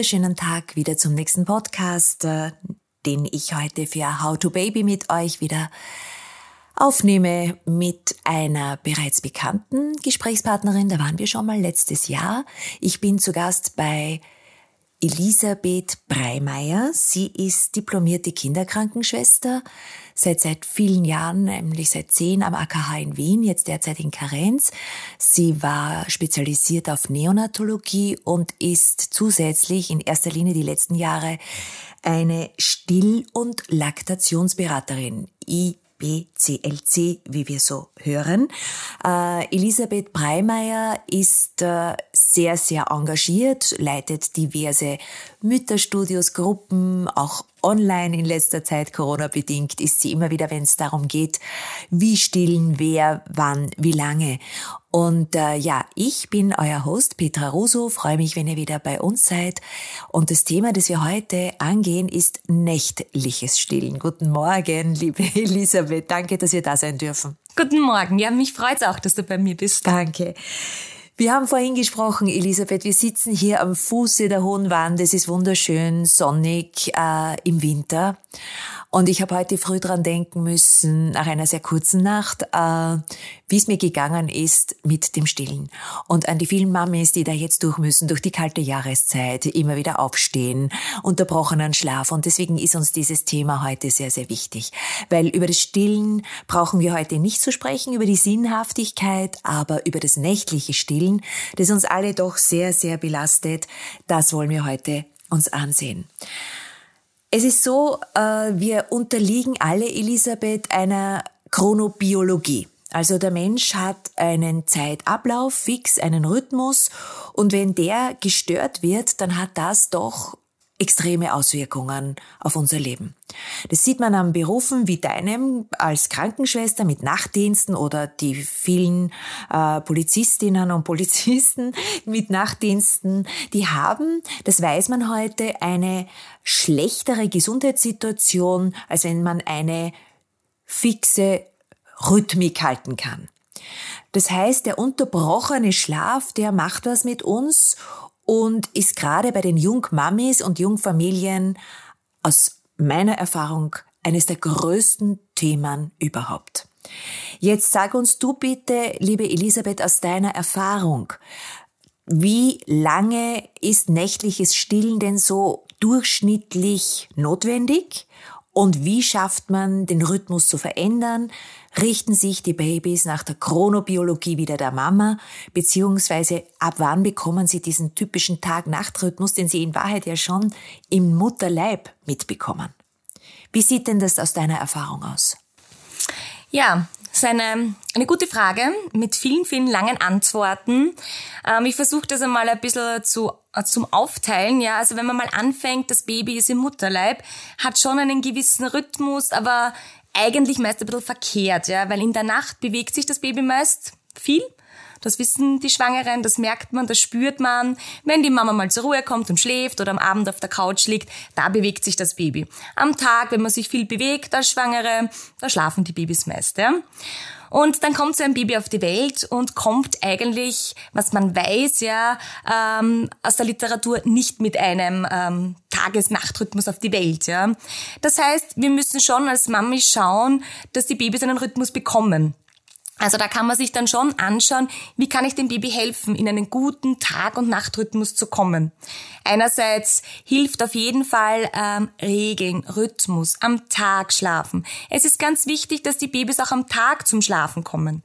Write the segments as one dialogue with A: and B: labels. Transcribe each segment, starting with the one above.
A: wunderschönen Tag wieder zum nächsten Podcast, äh, den ich heute für How to Baby mit euch wieder aufnehme mit einer bereits bekannten Gesprächspartnerin. Da waren wir schon mal letztes Jahr. Ich bin zu Gast bei Elisabeth Breimeyer. Sie ist diplomierte Kinderkrankenschwester seit seit vielen Jahren, nämlich seit zehn am AKH in Wien, jetzt derzeit in Karenz. Sie war spezialisiert auf Neonatologie und ist zusätzlich in erster Linie die letzten Jahre eine Still- und Laktationsberaterin. BCLC, wie wir so hören. Äh, Elisabeth Breimeyer ist äh, sehr, sehr engagiert, leitet diverse Mütterstudios, Gruppen, auch online in letzter Zeit, Corona-bedingt, ist sie immer wieder, wenn es darum geht, wie stillen, wer, wann, wie lange. Und äh, ja, ich bin euer Host Petra Russo, freue mich, wenn ihr wieder bei uns seid. Und das Thema, das wir heute angehen, ist nächtliches Stillen. Guten Morgen, liebe Elisabeth, danke, dass wir da sein dürfen.
B: Guten Morgen, ja, mich freut's auch, dass du bei mir bist.
A: Danke. Wir haben vorhin gesprochen, Elisabeth, wir sitzen hier am Fuße der Hohen Wand. Es ist wunderschön sonnig äh, im Winter. Und ich habe heute früh dran denken müssen, nach einer sehr kurzen Nacht, äh, wie es mir gegangen ist mit dem Stillen. Und an die vielen Mamis, die da jetzt durch müssen, durch die kalte Jahreszeit, immer wieder aufstehen, unterbrochenen Schlaf. Und deswegen ist uns dieses Thema heute sehr, sehr wichtig. Weil über das Stillen brauchen wir heute nicht zu sprechen, über die Sinnhaftigkeit, aber über das nächtliche Stillen, das uns alle doch sehr, sehr belastet, das wollen wir heute uns ansehen. Es ist so, äh, wir unterliegen alle, Elisabeth, einer Chronobiologie. Also der Mensch hat einen Zeitablauf fix, einen Rhythmus und wenn der gestört wird, dann hat das doch extreme Auswirkungen auf unser Leben. Das sieht man an Berufen wie deinem als Krankenschwester mit Nachtdiensten oder die vielen äh, Polizistinnen und Polizisten mit Nachtdiensten. Die haben, das weiß man heute, eine schlechtere Gesundheitssituation, als wenn man eine fixe Rhythmik halten kann. Das heißt, der unterbrochene Schlaf, der macht was mit uns und ist gerade bei den Jungmamis und Jungfamilien aus meiner Erfahrung eines der größten Themen überhaupt. Jetzt sag uns du bitte, liebe Elisabeth, aus deiner Erfahrung, wie lange ist nächtliches Stillen denn so durchschnittlich notwendig? Und wie schafft man den Rhythmus zu verändern? richten sich die Babys nach der Chronobiologie wieder der Mama, beziehungsweise ab wann bekommen sie diesen typischen Tag-Nacht-Rhythmus, den sie in Wahrheit ja schon im Mutterleib mitbekommen. Wie sieht denn das aus deiner Erfahrung aus?
B: Ja, ist eine, eine gute Frage mit vielen, vielen langen Antworten. Ähm, ich versuche das einmal ein bisschen zu, äh, zum Aufteilen. Ja, also wenn man mal anfängt, das Baby ist im Mutterleib, hat schon einen gewissen Rhythmus, aber eigentlich meist ein bisschen verkehrt, ja, weil in der Nacht bewegt sich das Baby meist viel. Das wissen die Schwangeren, das merkt man, das spürt man. Wenn die Mama mal zur Ruhe kommt und schläft oder am Abend auf der Couch liegt, da bewegt sich das Baby. Am Tag, wenn man sich viel bewegt als Schwangere, da schlafen die Babys meist. Ja? Und dann kommt so ein Baby auf die Welt und kommt eigentlich, was man weiß ja ähm, aus der Literatur, nicht mit einem ähm, Tages-Nacht-Rhythmus auf die Welt. Ja. Das heißt, wir müssen schon als Mami schauen, dass die Babys einen Rhythmus bekommen. Also da kann man sich dann schon anschauen, wie kann ich dem Baby helfen, in einen guten Tag- und Nachtrhythmus zu kommen. Einerseits hilft auf jeden Fall ähm, Regeln, Rhythmus, am Tag schlafen. Es ist ganz wichtig, dass die Babys auch am Tag zum Schlafen kommen.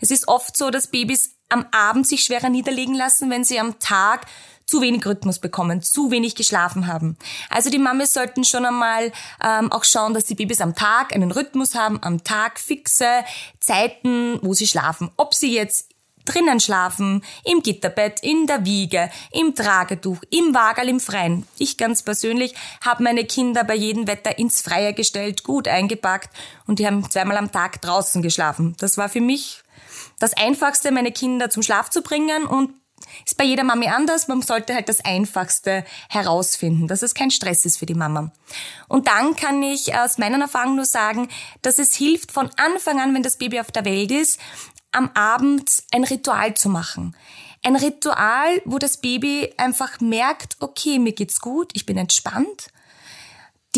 B: Es ist oft so, dass Babys am Abend sich schwerer niederlegen lassen, wenn sie am Tag zu wenig Rhythmus bekommen, zu wenig geschlafen haben. Also die Mamis sollten schon einmal ähm, auch schauen, dass die Babys am Tag einen Rhythmus haben, am Tag fixe Zeiten, wo sie schlafen. Ob sie jetzt drinnen schlafen, im Gitterbett, in der Wiege, im Tragetuch, im Wagel, im Freien. Ich ganz persönlich habe meine Kinder bei jedem Wetter ins Freie gestellt, gut eingepackt und die haben zweimal am Tag draußen geschlafen. Das war für mich das Einfachste, meine Kinder zum Schlaf zu bringen und ist bei jeder Mami anders. Man sollte halt das Einfachste herausfinden, dass es kein Stress ist für die Mama. Und dann kann ich aus meiner Erfahrung nur sagen, dass es hilft von Anfang an, wenn das Baby auf der Welt ist, am Abend ein Ritual zu machen. ein Ritual, wo das Baby einfach merkt, okay, mir geht's gut, ich bin entspannt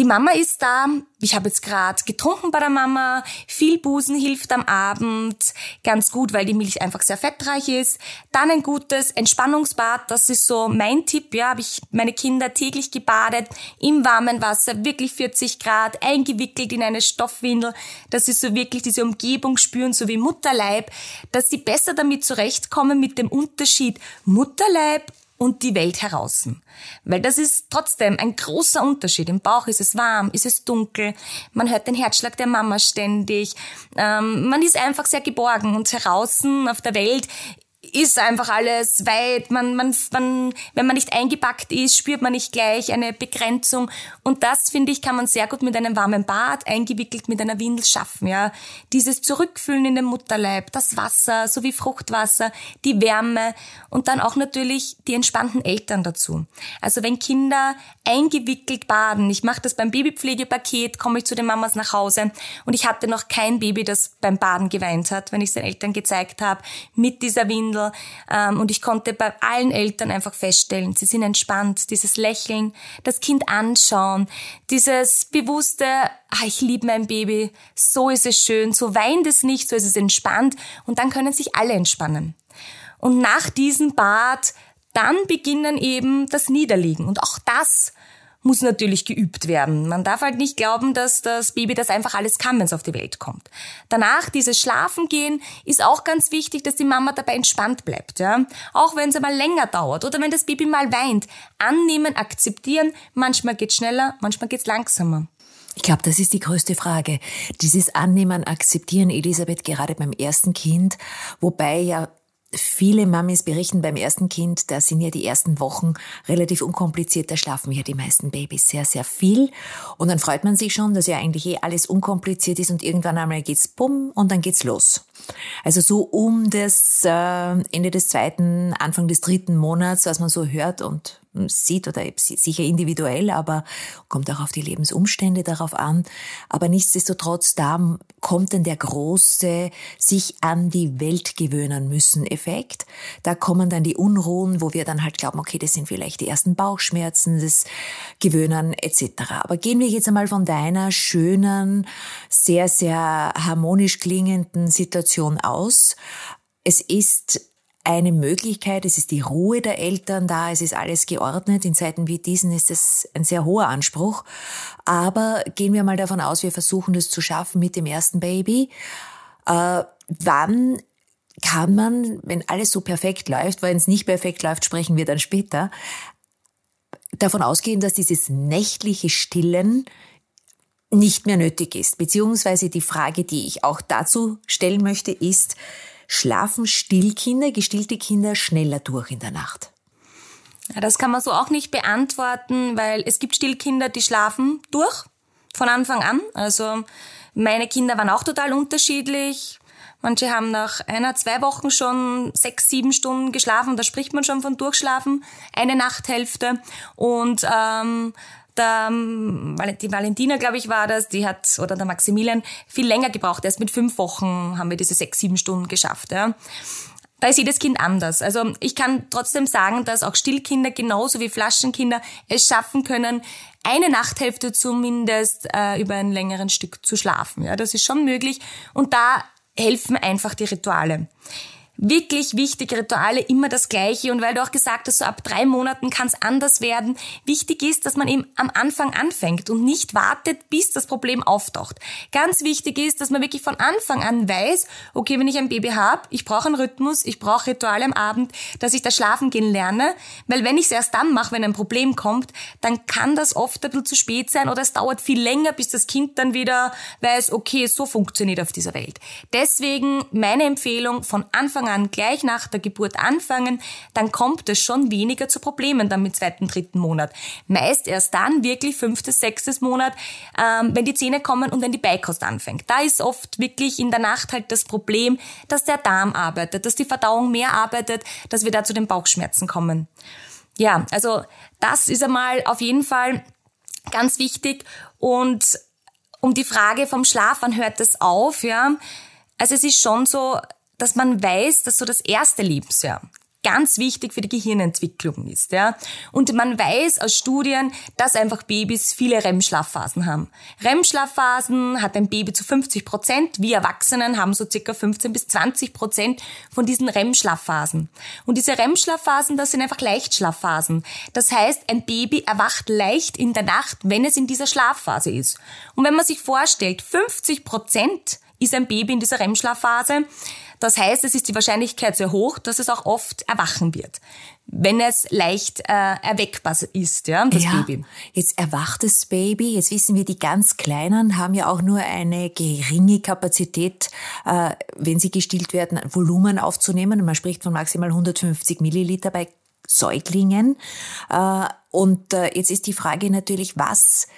B: die Mama ist da. Ich habe jetzt gerade getrunken bei der Mama. Viel Busen hilft am Abend ganz gut, weil die Milch einfach sehr fettreich ist. Dann ein gutes Entspannungsbad. Das ist so mein Tipp. Ja, habe ich meine Kinder täglich gebadet im warmen Wasser, wirklich 40 Grad, eingewickelt in eine Stoffwindel. Das ist so wirklich diese Umgebung spüren, so wie Mutterleib, dass sie besser damit zurechtkommen mit dem Unterschied Mutterleib und die Welt heraus. Weil das ist trotzdem ein großer Unterschied. Im Bauch ist es warm, ist es dunkel, man hört den Herzschlag der Mama ständig, ähm, man ist einfach sehr geborgen und heraus auf der Welt ist einfach alles weit. Man, man, man, wenn man nicht eingepackt ist, spürt man nicht gleich eine Begrenzung. Und das, finde ich, kann man sehr gut mit einem warmen Bad, eingewickelt mit einer Windel schaffen. Ja, Dieses Zurückfühlen in den Mutterleib, das Wasser, so wie Fruchtwasser, die Wärme und dann auch natürlich die entspannten Eltern dazu. Also wenn Kinder eingewickelt baden, ich mache das beim Babypflegepaket, komme ich zu den Mamas nach Hause und ich hatte noch kein Baby, das beim Baden geweint hat, wenn ich es den Eltern gezeigt habe, mit dieser Windel Kindle. Ähm, und ich konnte bei allen Eltern einfach feststellen, sie sind entspannt. Dieses Lächeln, das Kind anschauen, dieses bewusste, ah, ich liebe mein Baby, so ist es schön, so weint es nicht, so ist es entspannt. Und dann können sich alle entspannen. Und nach diesem Bad dann beginnen eben das Niederliegen. Und auch das muss natürlich geübt werden. Man darf halt nicht glauben, dass das Baby das einfach alles kann, wenn es auf die Welt kommt. Danach dieses Schlafen gehen ist auch ganz wichtig, dass die Mama dabei entspannt bleibt, ja. Auch wenn es mal länger dauert oder wenn das Baby mal weint. Annehmen, akzeptieren. Manchmal geht's schneller, manchmal geht's langsamer.
A: Ich glaube, das ist die größte Frage. Dieses Annehmen, Akzeptieren, Elisabeth, gerade beim ersten Kind, wobei ja Viele Mamis berichten beim ersten Kind, da sind ja die ersten Wochen relativ unkompliziert, da schlafen ja die meisten Babys sehr, sehr viel. Und dann freut man sich schon, dass ja eigentlich eh alles unkompliziert ist und irgendwann einmal geht's bumm und dann geht's los. Also so um das äh, Ende des zweiten, Anfang des dritten Monats, was man so hört und sieht oder sicher individuell, aber kommt auch auf die Lebensumstände darauf an. Aber nichtsdestotrotz, da kommt dann der große sich an die Welt gewöhnen müssen Effekt. Da kommen dann die Unruhen, wo wir dann halt glauben, okay, das sind vielleicht die ersten Bauchschmerzen, das Gewöhnen etc. Aber gehen wir jetzt einmal von deiner schönen, sehr, sehr harmonisch klingenden Situation aus. Es ist eine Möglichkeit, es ist die Ruhe der Eltern da, es ist alles geordnet. In Zeiten wie diesen ist es ein sehr hoher Anspruch. Aber gehen wir mal davon aus, wir versuchen das zu schaffen mit dem ersten Baby. Äh, wann kann man, wenn alles so perfekt läuft, wenn es nicht perfekt läuft, sprechen wir dann später, davon ausgehen, dass dieses nächtliche Stillen nicht mehr nötig ist. Beziehungsweise die Frage, die ich auch dazu stellen möchte, ist, Schlafen Stillkinder, gestillte Kinder schneller durch in der Nacht?
B: Ja, das kann man so auch nicht beantworten, weil es gibt Stillkinder, die schlafen durch von Anfang an. Also meine Kinder waren auch total unterschiedlich. Manche haben nach einer, zwei Wochen schon sechs, sieben Stunden geschlafen. Da spricht man schon von Durchschlafen. Eine Nachthälfte. Und ähm, ähm, die Valentina, glaube ich, war das, die hat, oder der Maximilian, viel länger gebraucht. Erst mit fünf Wochen haben wir diese sechs, sieben Stunden geschafft. Ja. Da ist jedes Kind anders. Also ich kann trotzdem sagen, dass auch Stillkinder genauso wie Flaschenkinder es schaffen können, eine Nachthälfte zumindest äh, über ein längeren Stück zu schlafen. Ja, das ist schon möglich. Und da helfen einfach die Rituale wirklich wichtig, Rituale immer das Gleiche. Und weil du auch gesagt hast, so ab drei Monaten kann es anders werden. Wichtig ist, dass man eben am Anfang anfängt und nicht wartet, bis das Problem auftaucht. Ganz wichtig ist, dass man wirklich von Anfang an weiß, okay, wenn ich ein Baby habe, ich brauche einen Rhythmus, ich brauche Rituale am Abend, dass ich das Schlafen gehen lerne. Weil wenn ich es erst dann mache, wenn ein Problem kommt, dann kann das oft ein bisschen zu spät sein oder es dauert viel länger, bis das Kind dann wieder weiß, okay, so funktioniert auf dieser Welt. Deswegen meine Empfehlung, von Anfang an gleich nach der Geburt anfangen, dann kommt es schon weniger zu Problemen dann mit zweiten, dritten Monat. Meist erst dann wirklich fünftes, sechstes Monat, ähm, wenn die Zähne kommen und wenn die Beikost anfängt. Da ist oft wirklich in der Nacht halt das Problem, dass der Darm arbeitet, dass die Verdauung mehr arbeitet, dass wir da zu den Bauchschmerzen kommen. Ja, also das ist einmal auf jeden Fall ganz wichtig und um die Frage vom Schlaf, wann hört das auf, ja? Also es ist schon so, dass man weiß, dass so das erste Lebensjahr ganz wichtig für die Gehirnentwicklung ist. Ja. Und man weiß aus Studien, dass einfach Babys viele REM-Schlafphasen haben. REM-Schlafphasen hat ein Baby zu 50 Prozent, wir Erwachsenen haben so circa 15 bis 20 Prozent von diesen REM-Schlafphasen. Und diese REM-Schlafphasen, das sind einfach Leichtschlafphasen. Das heißt, ein Baby erwacht leicht in der Nacht, wenn es in dieser Schlafphase ist. Und wenn man sich vorstellt, 50 Prozent ist ein Baby in dieser REM-Schlafphase. Das heißt, es ist die Wahrscheinlichkeit sehr hoch, dass es auch oft erwachen wird, wenn es leicht äh, erweckbar ist, ja, das ja, Baby.
A: Jetzt erwacht das Baby. Jetzt wissen wir, die ganz Kleinen haben ja auch nur eine geringe Kapazität, äh, wenn sie gestillt werden, Volumen aufzunehmen. Man spricht von maximal 150 Milliliter bei Säuglingen. Äh, und äh, jetzt ist die Frage natürlich, was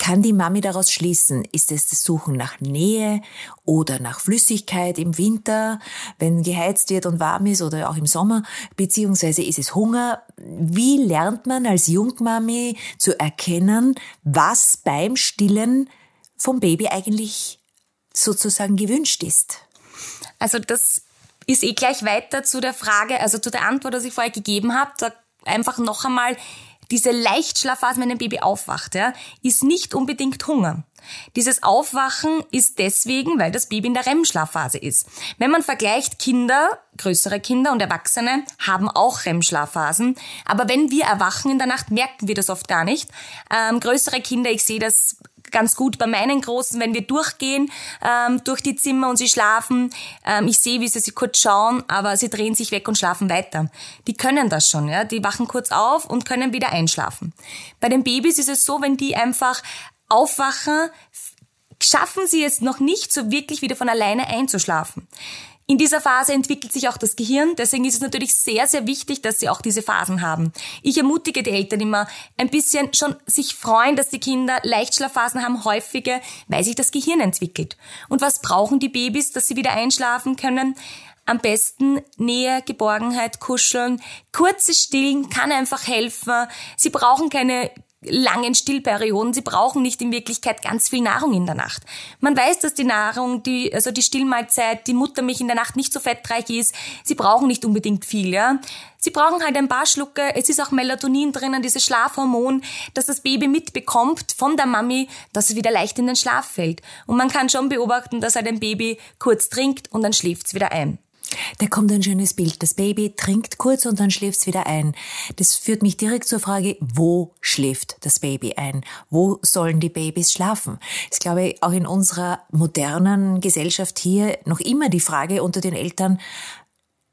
A: kann die Mami daraus schließen? Ist es das Suchen nach Nähe oder nach Flüssigkeit im Winter, wenn geheizt wird und warm ist oder auch im Sommer? Beziehungsweise ist es Hunger? Wie lernt man als Jungmami zu erkennen, was beim Stillen vom Baby eigentlich sozusagen gewünscht ist?
B: Also das ist eh gleich weiter zu der Frage, also zu der Antwort, die ich vorher gegeben habe. Da einfach noch einmal diese Leichtschlafphase, wenn ein Baby aufwacht, ja, ist nicht unbedingt Hunger. Dieses Aufwachen ist deswegen, weil das Baby in der REM-Schlafphase ist. Wenn man vergleicht, Kinder, größere Kinder und Erwachsene haben auch REM-Schlafphasen. Aber wenn wir erwachen in der Nacht, merken wir das oft gar nicht. Ähm, größere Kinder, ich sehe das ganz gut bei meinen Großen, wenn wir durchgehen ähm, durch die Zimmer und sie schlafen. Ähm, ich sehe, wie sie sich kurz schauen, aber sie drehen sich weg und schlafen weiter. Die können das schon, ja. Die wachen kurz auf und können wieder einschlafen. Bei den Babys ist es so, wenn die einfach aufwachen, schaffen sie es noch nicht so wirklich wieder von alleine einzuschlafen. In dieser Phase entwickelt sich auch das Gehirn, deswegen ist es natürlich sehr, sehr wichtig, dass sie auch diese Phasen haben. Ich ermutige die Eltern immer, ein bisschen schon sich freuen, dass die Kinder Leichtschlafphasen haben, häufige, weil sich das Gehirn entwickelt. Und was brauchen die Babys, dass sie wieder einschlafen können? Am besten Nähe, Geborgenheit, Kuscheln. Kurze Stillen kann einfach helfen. Sie brauchen keine langen Stillperioden. Sie brauchen nicht in Wirklichkeit ganz viel Nahrung in der Nacht. Man weiß, dass die Nahrung, die, also die Stillmahlzeit, die Muttermilch in der Nacht nicht so fettreich ist. Sie brauchen nicht unbedingt viel, ja. Sie brauchen halt ein paar Schlucke. Es ist auch Melatonin drinnen, dieses Schlafhormon, dass das Baby mitbekommt von der Mami, dass es wieder leicht in den Schlaf fällt. Und man kann schon beobachten, dass halt ein Baby kurz trinkt und dann schläft es wieder ein.
A: Da kommt ein schönes Bild. Das Baby trinkt kurz und dann schläft es wieder ein. Das führt mich direkt zur Frage, wo schläft das Baby ein? Wo sollen die Babys schlafen? Ich glaube, auch in unserer modernen Gesellschaft hier noch immer die Frage unter den Eltern,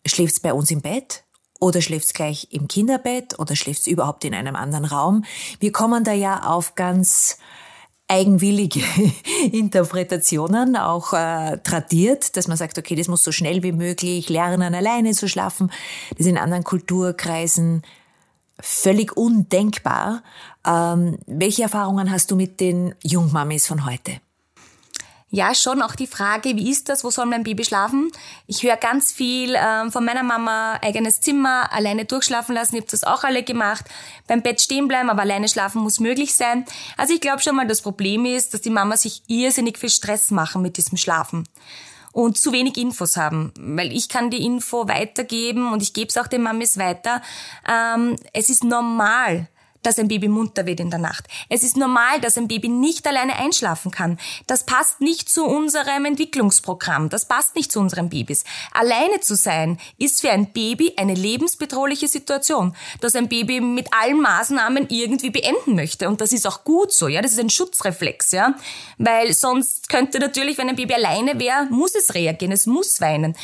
A: schläft es bei uns im Bett? Oder schläft es gleich im Kinderbett? Oder schläft es überhaupt in einem anderen Raum? Wir kommen da ja auf ganz eigenwillige Interpretationen auch äh, tradiert, dass man sagt, okay, das muss so schnell wie möglich lernen, alleine zu schlafen. Das ist in anderen Kulturkreisen völlig undenkbar. Ähm, welche Erfahrungen hast du mit den Jungmamis von heute?
B: Ja, schon auch die Frage, wie ist das, wo soll mein Baby schlafen? Ich höre ganz viel ähm, von meiner Mama, eigenes Zimmer, alleine durchschlafen lassen, ich habe das auch alle gemacht, beim Bett stehen bleiben, aber alleine schlafen muss möglich sein. Also ich glaube schon mal, das Problem ist, dass die Mama sich irrsinnig viel Stress machen mit diesem Schlafen und zu wenig Infos haben, weil ich kann die Info weitergeben und ich gebe es auch den Mamis weiter. Ähm, es ist normal, dass ein Baby munter wird in der Nacht. Es ist normal, dass ein Baby nicht alleine einschlafen kann. Das passt nicht zu unserem Entwicklungsprogramm. Das passt nicht zu unseren Babys. Alleine zu sein ist für ein Baby eine lebensbedrohliche Situation, dass ein Baby mit allen Maßnahmen irgendwie beenden möchte. Und das ist auch gut so, ja. Das ist ein Schutzreflex, ja. Weil sonst könnte natürlich, wenn ein Baby alleine wäre, muss es reagieren, es muss weinen.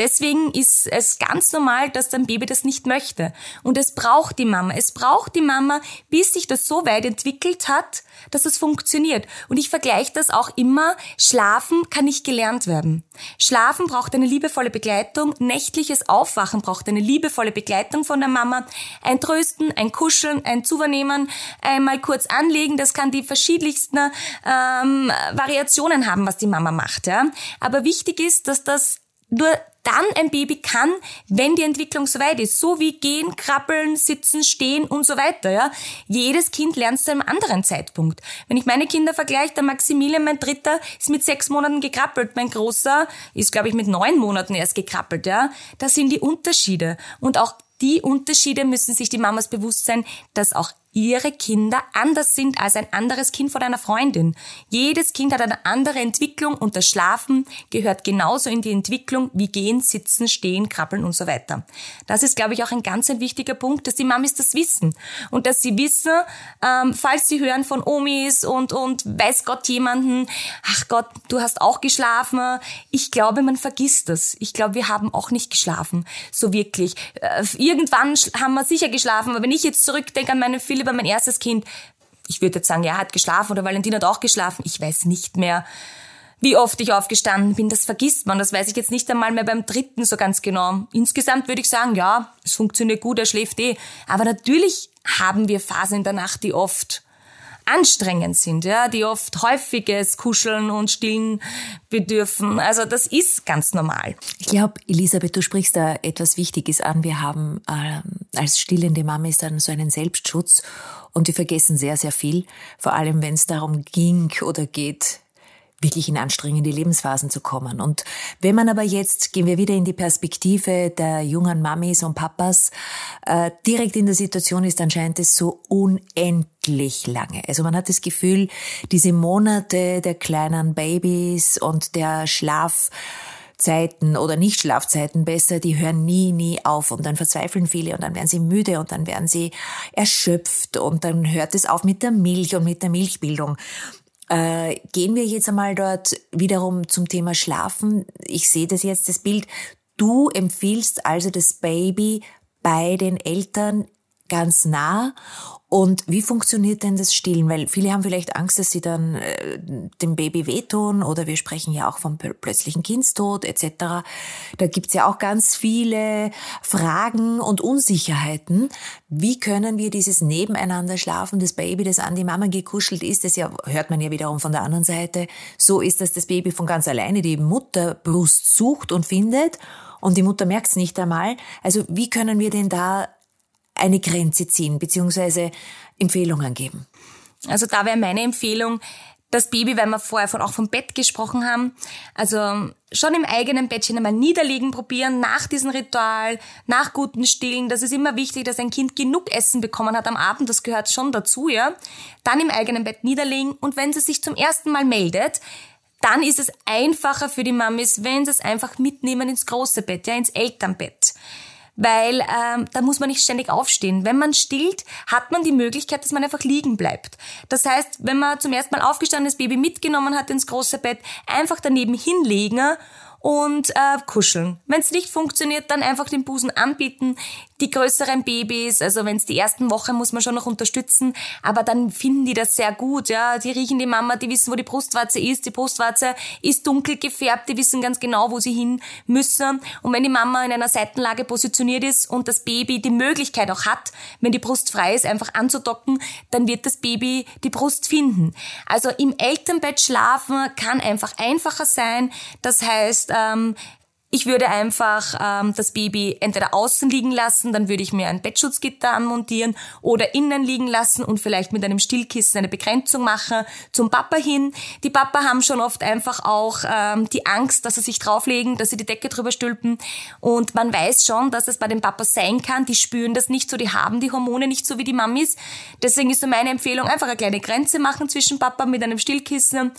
B: Deswegen ist es ganz normal, dass dein Baby das nicht möchte. Und es braucht die Mama. Es braucht die Mama, bis sich das so weit entwickelt hat, dass es funktioniert. Und ich vergleiche das auch immer. Schlafen kann nicht gelernt werden. Schlafen braucht eine liebevolle Begleitung. Nächtliches Aufwachen braucht eine liebevolle Begleitung von der Mama. Ein Trösten, ein Kuscheln, ein Zuvernehmen, einmal kurz anlegen. Das kann die verschiedensten ähm, Variationen haben, was die Mama macht. Ja? Aber wichtig ist, dass das nur dann ein Baby kann, wenn die Entwicklung soweit ist. So wie gehen, krabbeln, sitzen, stehen und so weiter, ja. Jedes Kind lernt zu einem anderen Zeitpunkt. Wenn ich meine Kinder vergleiche, der Maximilian, mein Dritter, ist mit sechs Monaten gekrabbelt. Mein Großer ist, glaube ich, mit neun Monaten erst gekrabbelt, ja. Das sind die Unterschiede. Und auch die Unterschiede müssen sich die Mamas bewusst sein, dass auch ihre Kinder anders sind als ein anderes Kind von einer Freundin. Jedes Kind hat eine andere Entwicklung und das Schlafen gehört genauso in die Entwicklung wie gehen, sitzen, stehen, krabbeln und so weiter. Das ist, glaube ich, auch ein ganz ein wichtiger Punkt, dass die Mamis das wissen und dass sie wissen, ähm, falls sie hören von Omis und, und weiß Gott jemanden, ach Gott, du hast auch geschlafen. Ich glaube, man vergisst das. Ich glaube, wir haben auch nicht geschlafen, so wirklich. Äh, irgendwann haben wir sicher geschlafen, aber wenn ich jetzt zurückdenke an meine Filme, über mein erstes Kind. Ich würde jetzt sagen, ja, hat geschlafen oder Valentin hat auch geschlafen. Ich weiß nicht mehr, wie oft ich aufgestanden bin. Das vergisst man. Das weiß ich jetzt nicht einmal mehr beim dritten so ganz genau. Insgesamt würde ich sagen, ja, es funktioniert gut, er schläft eh. Aber natürlich haben wir Phasen in der Nacht, die oft anstrengend sind, ja, die oft häufiges Kuscheln und Stillen bedürfen. Also das ist ganz normal.
A: Ich glaube, Elisabeth, du sprichst da etwas Wichtiges an. Wir haben äh, als stillende Mama dann so einen Selbstschutz und wir vergessen sehr, sehr viel. Vor allem, wenn es darum ging oder geht, wirklich in anstrengende Lebensphasen zu kommen. Und wenn man aber jetzt, gehen wir wieder in die Perspektive der jungen Mamis und Papas, äh, direkt in der Situation ist, dann scheint es so unendlich lange. Also man hat das Gefühl, diese Monate der kleinen Babys und der Schlaf, Zeiten oder Nicht-Schlafzeiten besser, die hören nie, nie auf und dann verzweifeln viele und dann werden sie müde und dann werden sie erschöpft und dann hört es auf mit der Milch und mit der Milchbildung. Äh, gehen wir jetzt einmal dort wiederum zum Thema Schlafen. Ich sehe das jetzt, das Bild. Du empfiehlst also das Baby bei den Eltern ganz nah und wie funktioniert denn das Stillen? Weil viele haben vielleicht Angst, dass sie dann äh, dem Baby wehtun oder wir sprechen ja auch vom plötzlichen Kindstod etc. Da gibt's ja auch ganz viele Fragen und Unsicherheiten. Wie können wir dieses Nebeneinander schlafen, das Baby, das an die Mama gekuschelt ist, das ja, hört man ja wiederum von der anderen Seite, so ist, dass das Baby von ganz alleine die Mutterbrust sucht und findet und die Mutter merkt's nicht einmal. Also wie können wir denn da eine Grenze ziehen beziehungsweise Empfehlungen geben?
B: Also da wäre meine Empfehlung, das Baby, weil wir vorher von, auch vom Bett gesprochen haben, also schon im eigenen Bettchen einmal niederlegen probieren, nach diesem Ritual, nach guten Stillen. Das ist immer wichtig, dass ein Kind genug Essen bekommen hat am Abend, das gehört schon dazu, ja. Dann im eigenen Bett niederlegen und wenn sie sich zum ersten Mal meldet, dann ist es einfacher für die Mamis, wenn sie es einfach mitnehmen ins große Bett, ja, ins Elternbett weil ähm, da muss man nicht ständig aufstehen. Wenn man stillt, hat man die Möglichkeit, dass man einfach liegen bleibt. Das heißt, wenn man zum ersten Mal aufgestandenes Baby mitgenommen hat ins große Bett, einfach daneben hinlegen und äh, kuscheln. Wenn es nicht funktioniert, dann einfach den Busen anbieten. Die größeren Babys, also wenn es die ersten Wochen muss man schon noch unterstützen, aber dann finden die das sehr gut. Ja, die riechen die Mama, die wissen, wo die Brustwarze ist. Die Brustwarze ist dunkel gefärbt, die wissen ganz genau, wo sie hin müssen. Und wenn die Mama in einer Seitenlage positioniert ist und das Baby die Möglichkeit auch hat, wenn die Brust frei ist, einfach anzudocken, dann wird das Baby die Brust finden. Also im Elternbett schlafen kann einfach einfacher sein. Das heißt ähm, ich würde einfach ähm, das Baby entweder außen liegen lassen, dann würde ich mir ein Bettschutzgitter anmontieren oder innen liegen lassen und vielleicht mit einem Stillkissen eine Begrenzung machen zum Papa hin. Die Papa haben schon oft einfach auch ähm, die Angst, dass sie sich drauflegen, dass sie die Decke drüber stülpen und man weiß schon, dass es bei den Papas sein kann, die spüren das nicht so, die haben die Hormone nicht so wie die Mamis. Deswegen ist so meine Empfehlung, einfach eine kleine Grenze machen zwischen Papa mit einem Stillkissen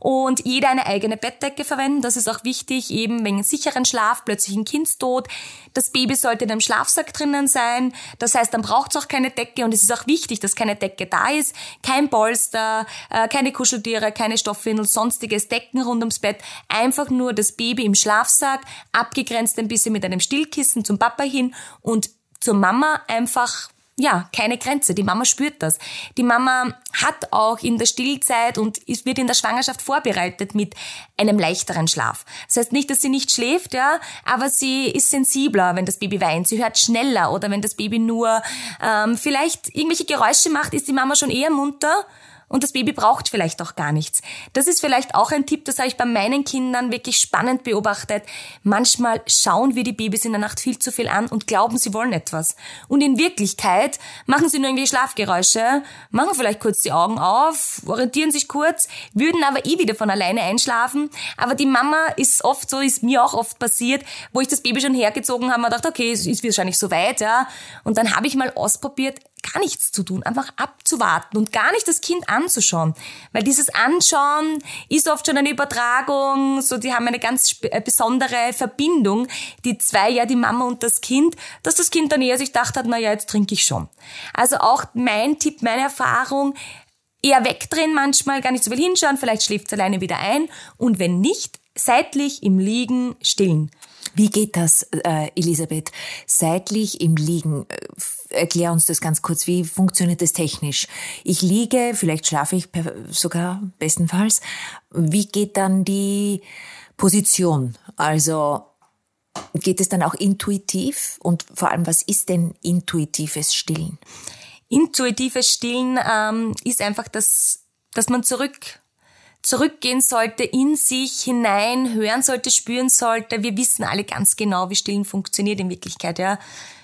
B: und jeder eine eigene Bettdecke verwenden. Das ist auch wichtig, eben wegen sicheren Schlaf, plötzlich ein Kindstod. Das Baby sollte in einem Schlafsack drinnen sein. Das heißt, dann braucht es auch keine Decke und es ist auch wichtig, dass keine Decke da ist. Kein Polster, äh, keine Kuscheltiere, keine Stoffwindel, sonstiges Decken rund ums Bett. Einfach nur das Baby im Schlafsack, abgegrenzt ein bisschen mit einem Stillkissen zum Papa hin und zur Mama einfach ja, keine Grenze. Die Mama spürt das. Die Mama hat auch in der Stillzeit und wird in der Schwangerschaft vorbereitet mit einem leichteren Schlaf. Das heißt nicht, dass sie nicht schläft, ja, aber sie ist sensibler, wenn das Baby weint. Sie hört schneller oder wenn das Baby nur ähm, vielleicht irgendwelche Geräusche macht, ist die Mama schon eher munter und das Baby braucht vielleicht auch gar nichts. Das ist vielleicht auch ein Tipp, das habe ich bei meinen Kindern wirklich spannend beobachtet. Manchmal schauen wir die Babys in der Nacht viel zu viel an und glauben, sie wollen etwas. Und in Wirklichkeit machen sie nur irgendwie Schlafgeräusche, machen vielleicht kurz die Augen auf, orientieren sich kurz, würden aber eh wieder von alleine einschlafen. Aber die Mama ist oft so, ist mir auch oft passiert, wo ich das Baby schon hergezogen habe, und dachte, okay, es ist wahrscheinlich so weit, ja. Und dann habe ich mal ausprobiert, gar nichts zu tun, einfach abzuwarten und gar nicht das Kind anzuschauen. Weil dieses Anschauen ist oft schon eine Übertragung, so die haben eine ganz äh, besondere Verbindung, die zwei, ja die Mama und das Kind, dass das Kind dann eher sich gedacht hat, na ja, jetzt trinke ich schon. Also auch mein Tipp, meine Erfahrung, eher wegdrehen manchmal, gar nicht so viel hinschauen, vielleicht schläft es alleine wieder ein und wenn nicht, seitlich im Liegen stillen.
A: Wie geht das, äh, Elisabeth? Seitlich im Liegen. Äh, erklär uns das ganz kurz. Wie funktioniert das technisch? Ich liege, vielleicht schlafe ich sogar bestenfalls. Wie geht dann die Position? Also geht es dann auch intuitiv? Und vor allem, was ist denn intuitives Stillen?
B: Intuitives Stillen ähm, ist einfach das, dass man zurück zurückgehen sollte, in sich hinein, hören sollte, spüren sollte. Wir wissen alle ganz genau, wie Stillen funktioniert in Wirklichkeit, ja.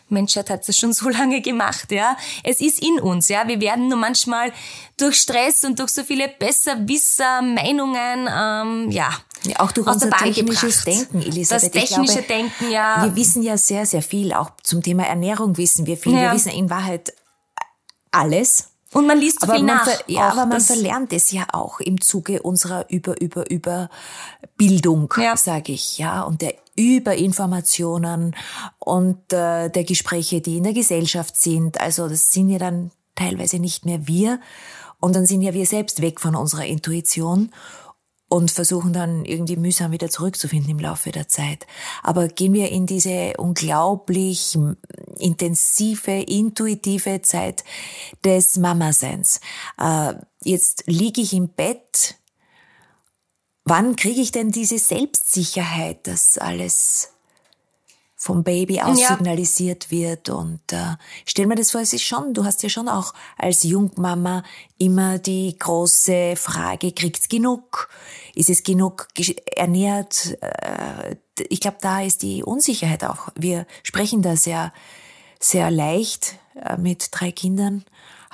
B: Menschheit hat das schon so lange gemacht, ja. Es ist in uns, ja. Wir werden nur manchmal durch Stress und durch so viele Besserwisser, Meinungen, ähm, ja,
A: ja, auch durch unser technisches gebracht. Denken, Elisabeth.
B: Das technische glaube, Denken, ja.
A: Wir wissen ja sehr, sehr viel. Auch zum Thema Ernährung wissen wir viel. Ja. Wir wissen in Wahrheit alles.
B: Und man liest so aber viel nach.
A: Ja, aber man verlernt es ja auch im Zuge unserer über über über Bildung, ja. sage ich, ja, und der Überinformationen und äh, der Gespräche, die in der Gesellschaft sind. Also das sind ja dann teilweise nicht mehr wir und dann sind ja wir selbst weg von unserer Intuition und versuchen dann irgendwie mühsam wieder zurückzufinden im Laufe der Zeit. Aber gehen wir in diese unglaublich intensive, intuitive Zeit des Mama-Seins. Äh, jetzt liege ich im Bett. Wann kriege ich denn diese Selbstsicherheit, dass alles vom Baby aus ja. signalisiert wird. Und äh, stell mir das vor, es ist schon, du hast ja schon auch als Jungmama immer die große Frage, kriegt's genug? Ist es genug ernährt? Äh, ich glaube, da ist die Unsicherheit auch. Wir sprechen da sehr, sehr leicht äh, mit drei Kindern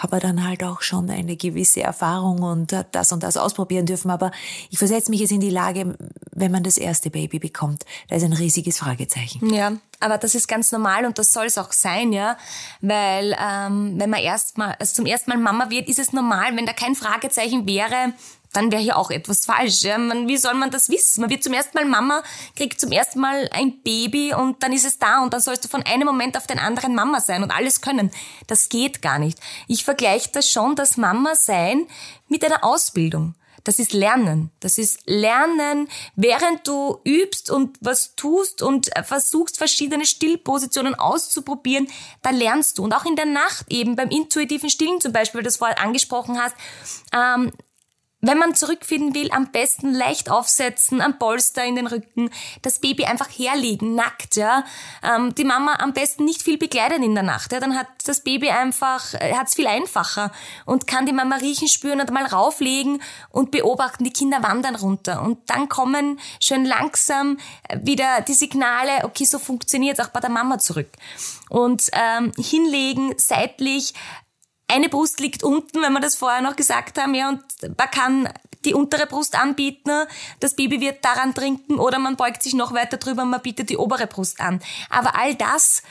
A: habe dann halt auch schon eine gewisse Erfahrung und das und das ausprobieren dürfen. Aber ich versetze mich jetzt in die Lage, wenn man das erste Baby bekommt. Da ist ein riesiges Fragezeichen.
B: Ja, aber das ist ganz normal und das soll es auch sein, ja. Weil ähm, wenn man erstmal, also zum ersten Mal Mama wird, ist es normal, wenn da kein Fragezeichen wäre, dann wäre hier auch etwas falsch. Ja? Man, wie soll man das wissen? Man wird zum ersten Mal Mama, kriegt zum ersten Mal ein Baby und dann ist es da und dann sollst du von einem Moment auf den anderen Mama sein und alles können. Das geht gar nicht. Ich vergleiche das schon, das Mama sein mit einer Ausbildung. Das ist Lernen. Das ist Lernen, während du übst und was tust und versuchst, verschiedene Stillpositionen auszuprobieren, da lernst du. Und auch in der Nacht eben beim intuitiven Stillen zum Beispiel, weil du das vorher angesprochen hast, ähm, wenn man zurückfinden will, am besten leicht aufsetzen, am Polster in den Rücken, das Baby einfach herlegen, nackt, ja. Ähm, die Mama am besten nicht viel begleiten in der Nacht, ja. Dann hat das Baby einfach, äh, hat's viel einfacher und kann die Mama riechen, spüren und mal rauflegen und beobachten, die Kinder wandern runter. Und dann kommen schön langsam äh, wieder die Signale, okay, so funktioniert's auch bei der Mama zurück. Und ähm, hinlegen, seitlich, eine Brust liegt unten, wenn wir das vorher noch gesagt haben, ja, und man kann die untere Brust anbieten, das Baby wird daran trinken oder man beugt sich noch weiter drüber und man bietet die obere Brust an. Aber all das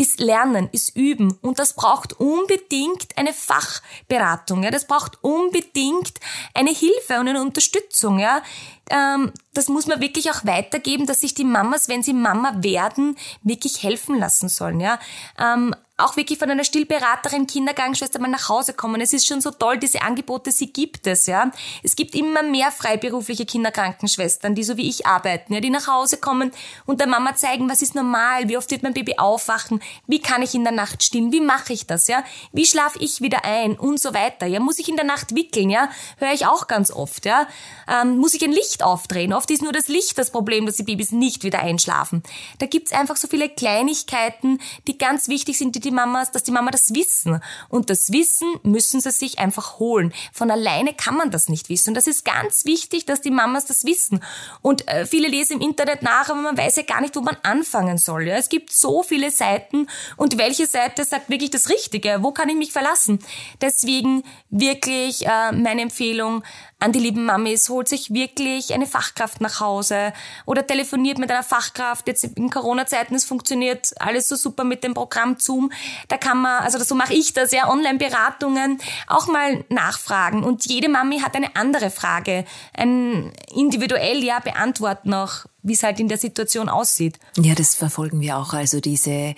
B: ist Lernen, ist Üben und das braucht unbedingt eine Fachberatung, ja, das braucht unbedingt eine Hilfe und eine Unterstützung, ja. Ähm, das muss man wirklich auch weitergeben, dass sich die Mamas, wenn sie Mama werden, wirklich helfen lassen sollen, ja. Ähm, auch wirklich von einer Stillberaterin, Kindergangschwester mal nach Hause kommen. Es ist schon so toll, diese Angebote, sie gibt es, ja. Es gibt immer mehr freiberufliche Kinderkrankenschwestern, die so wie ich arbeiten, ja, die nach Hause kommen und der Mama zeigen, was ist normal, wie oft wird mein Baby aufwachen, wie kann ich in der Nacht stillen, wie mache ich das, ja, wie schlafe ich wieder ein und so weiter, ja. Muss ich in der Nacht wickeln, ja, höre ich auch ganz oft, ja. Ähm, muss ich ein Licht aufdrehen? Oft ist nur das Licht das Problem, dass die Babys nicht wieder einschlafen. Da gibt's einfach so viele Kleinigkeiten, die ganz wichtig sind, die die die Mamas, dass die Mama das wissen. Und das Wissen müssen sie sich einfach holen. Von alleine kann man das nicht wissen. Und das ist ganz wichtig, dass die Mamas das wissen. Und äh, viele lesen im Internet nach, aber man weiß ja gar nicht, wo man anfangen soll. Ja? Es gibt so viele Seiten und welche Seite sagt wirklich das Richtige? Wo kann ich mich verlassen? Deswegen wirklich äh, meine Empfehlung, an die lieben Mamis, holt sich wirklich eine Fachkraft nach Hause oder telefoniert mit einer Fachkraft. Jetzt in Corona-Zeiten, es funktioniert alles so super mit dem Programm Zoom. Da kann man, also so mache ich das, ja, Online-Beratungen, auch mal nachfragen. Und jede Mami hat eine andere Frage, ein individuell ja beantworten auch, wie es halt in der Situation aussieht.
A: Ja, das verfolgen wir auch. Also diese,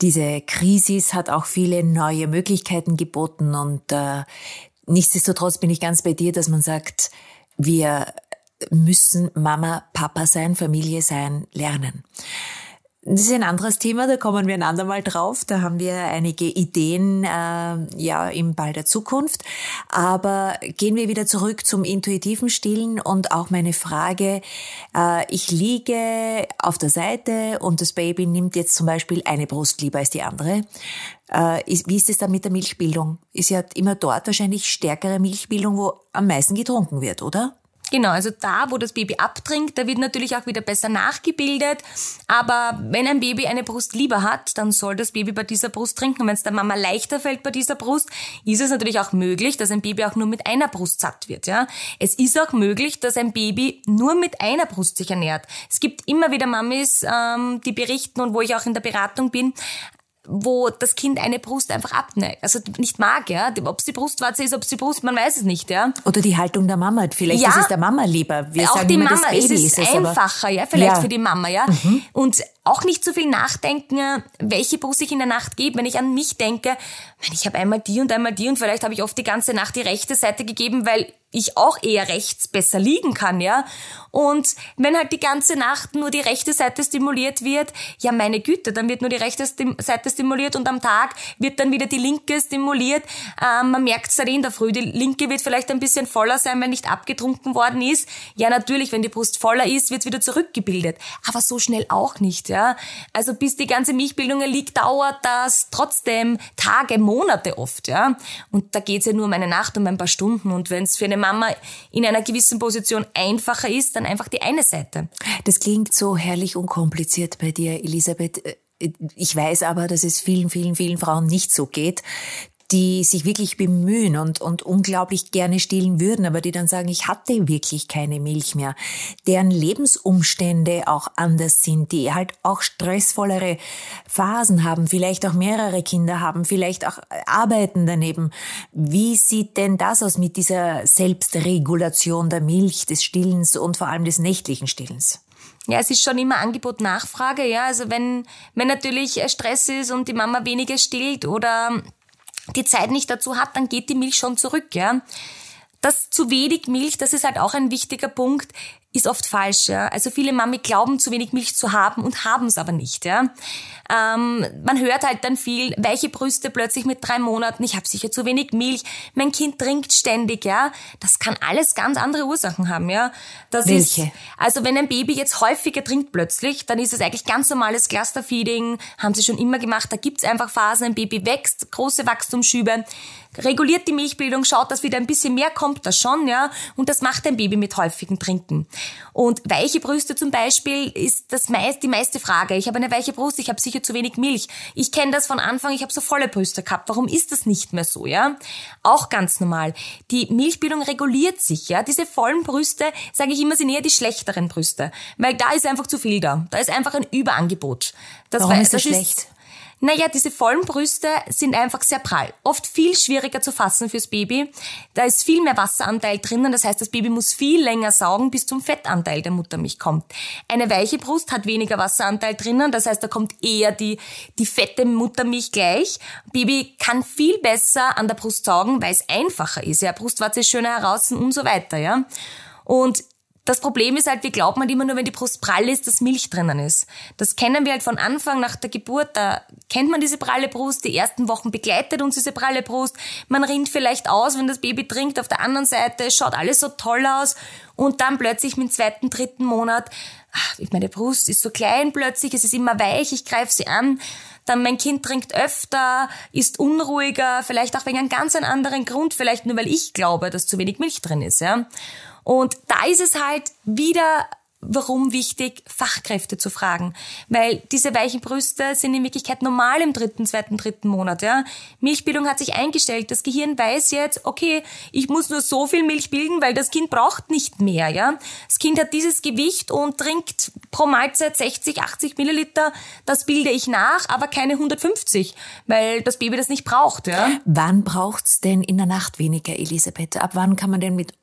A: diese Krise hat auch viele neue Möglichkeiten geboten und äh, Nichtsdestotrotz bin ich ganz bei dir, dass man sagt, wir müssen Mama, Papa sein, Familie sein, lernen. Das ist ein anderes Thema, da kommen wir ein andermal drauf. Da haben wir einige Ideen äh, ja im Ball der Zukunft. Aber gehen wir wieder zurück zum intuitiven Stillen und auch meine Frage, äh, ich liege auf der Seite und das Baby nimmt jetzt zum Beispiel eine Brust lieber als die andere. Äh, ist, wie ist es dann mit der Milchbildung? Ist ja immer dort wahrscheinlich stärkere Milchbildung, wo am meisten getrunken wird, oder?
B: Genau, also da, wo das Baby abtrinkt, da wird natürlich auch wieder besser nachgebildet. Aber wenn ein Baby eine Brust lieber hat, dann soll das Baby bei dieser Brust trinken. Wenn es der Mama leichter fällt bei dieser Brust, ist es natürlich auch möglich, dass ein Baby auch nur mit einer Brust satt wird. Ja, Es ist auch möglich, dass ein Baby nur mit einer Brust sich ernährt. Es gibt immer wieder Mamis, ähm, die berichten und wo ich auch in der Beratung bin, wo das Kind eine Brust einfach abneigt, also nicht mag, ja. Ob es die Brustwarze ist, ob es die Brust, man weiß es nicht, ja.
A: Oder die Haltung der Mama, vielleicht ja, ist es der Mama lieber.
B: Wir auch sagen die immer, Mama das Baby ist es, ist einfacher, ja, vielleicht ja. für die Mama, ja. Mhm. Und auch nicht so viel nachdenken, welche Brust ich in der Nacht gebe. Wenn ich an mich denke, ich habe einmal die und einmal die und vielleicht habe ich oft die ganze Nacht die rechte Seite gegeben, weil ich auch eher rechts besser liegen kann, ja. Und wenn halt die ganze Nacht nur die rechte Seite stimuliert wird, ja meine Güte, dann wird nur die rechte Seite stimuliert und am Tag wird dann wieder die linke stimuliert. Ähm, man merkt es halt in der Früh, die linke wird vielleicht ein bisschen voller sein, wenn nicht abgetrunken worden ist. Ja natürlich, wenn die Brust voller ist, wird wieder zurückgebildet. Aber so schnell auch nicht, ja. Also bis die ganze Milchbildung erliegt, dauert das trotzdem Tage, Monate oft, ja. Und da geht's ja nur um eine Nacht, um ein paar Stunden. Und wenn es für eine Mama in einer gewissen Position einfacher ist, dann einfach die eine Seite.
A: Das klingt so herrlich unkompliziert bei dir, Elisabeth. Äh, ich weiß aber, dass es vielen, vielen, vielen Frauen nicht so geht, die sich wirklich bemühen und, und unglaublich gerne stillen würden, aber die dann sagen, ich hatte wirklich keine Milch mehr, deren Lebensumstände auch anders sind, die halt auch stressvollere Phasen haben, vielleicht auch mehrere Kinder haben, vielleicht auch arbeiten daneben. Wie sieht denn das aus mit dieser Selbstregulation der Milch, des Stillens und vor allem des nächtlichen Stillens?
B: Ja, es ist schon immer Angebot Nachfrage, ja. Also wenn, wenn natürlich Stress ist und die Mama weniger stillt oder die Zeit nicht dazu hat, dann geht die Milch schon zurück, ja. Das zu wenig Milch, das ist halt auch ein wichtiger Punkt ist oft falsch. Ja? Also viele Mami glauben, zu wenig Milch zu haben und haben es aber nicht. Ja? Ähm, man hört halt dann viel, weiche Brüste plötzlich mit drei Monaten, ich habe sicher zu wenig Milch, mein Kind trinkt ständig. Ja, Das kann alles ganz andere Ursachen haben. Ja, das
A: Welche?
B: Ist, also wenn ein Baby jetzt häufiger trinkt plötzlich, dann ist es eigentlich ganz normales Clusterfeeding, haben sie schon immer gemacht. Da gibt's einfach Phasen, ein Baby wächst, große Wachstumsschübe, reguliert die Milchbildung, schaut, dass wieder ein bisschen mehr kommt, das schon. ja, Und das macht ein Baby mit häufigem Trinken. Und weiche Brüste zum Beispiel ist das meist, die meiste Frage. Ich habe eine weiche Brust, ich habe sicher zu wenig Milch. Ich kenne das von Anfang, ich habe so volle Brüste gehabt. Warum ist das nicht mehr so, ja? Auch ganz normal. Die Milchbildung reguliert sich, ja? Diese vollen Brüste, sage ich immer, sind eher die schlechteren Brüste. Weil da ist einfach zu viel da. Da ist einfach ein Überangebot.
A: Das Warum ist das, das schlecht? Ist,
B: naja, diese vollen Brüste sind einfach sehr prall. Oft viel schwieriger zu fassen fürs Baby. Da ist viel mehr Wasseranteil drinnen. Das heißt, das Baby muss viel länger saugen, bis zum Fettanteil der Muttermilch kommt. Eine weiche Brust hat weniger Wasseranteil drinnen. Das heißt, da kommt eher die, die fette Muttermilch gleich. Baby kann viel besser an der Brust saugen, weil es einfacher ist. Ja, Brustwarze ist schöner heraus und so weiter, ja. Und das Problem ist halt, wir glauben halt immer nur, wenn die Brust prall ist, dass Milch drinnen ist. Das kennen wir halt von Anfang nach der Geburt. Da kennt man diese pralle Brust. Die ersten Wochen begleitet uns diese pralle Brust. Man rinnt vielleicht aus, wenn das Baby trinkt. Auf der anderen Seite schaut alles so toll aus. Und dann plötzlich mit dem zweiten, dritten Monat, ach, meine Brust ist so klein plötzlich, es ist immer weich, ich greife sie an. Dann mein Kind trinkt öfter, ist unruhiger, vielleicht auch wegen einem ganz anderen Grund, vielleicht nur weil ich glaube, dass zu wenig Milch drin ist, ja. Und da ist es halt wieder warum wichtig, Fachkräfte zu fragen. Weil diese weichen Brüste sind in Wirklichkeit normal im dritten, zweiten, dritten Monat. Ja? Milchbildung hat sich eingestellt. Das Gehirn weiß jetzt, okay, ich muss nur so viel Milch bilden, weil das Kind braucht nicht mehr. Ja? Das Kind hat dieses Gewicht und trinkt pro Mahlzeit 60, 80 Milliliter. Das bilde ich nach, aber keine 150, weil das Baby das nicht braucht. Ja?
A: Wann braucht's denn in der Nacht weniger, Elisabeth? Ab wann kann man denn mit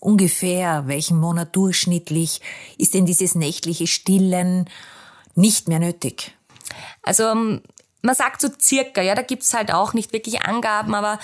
A: ungefähr, welchen Monat durchschnittlich ist denn dieses nächtliche Stillen nicht mehr nötig?
B: Also ähm, man sagt so circa, ja, da gibt's halt auch nicht wirklich Angaben, aber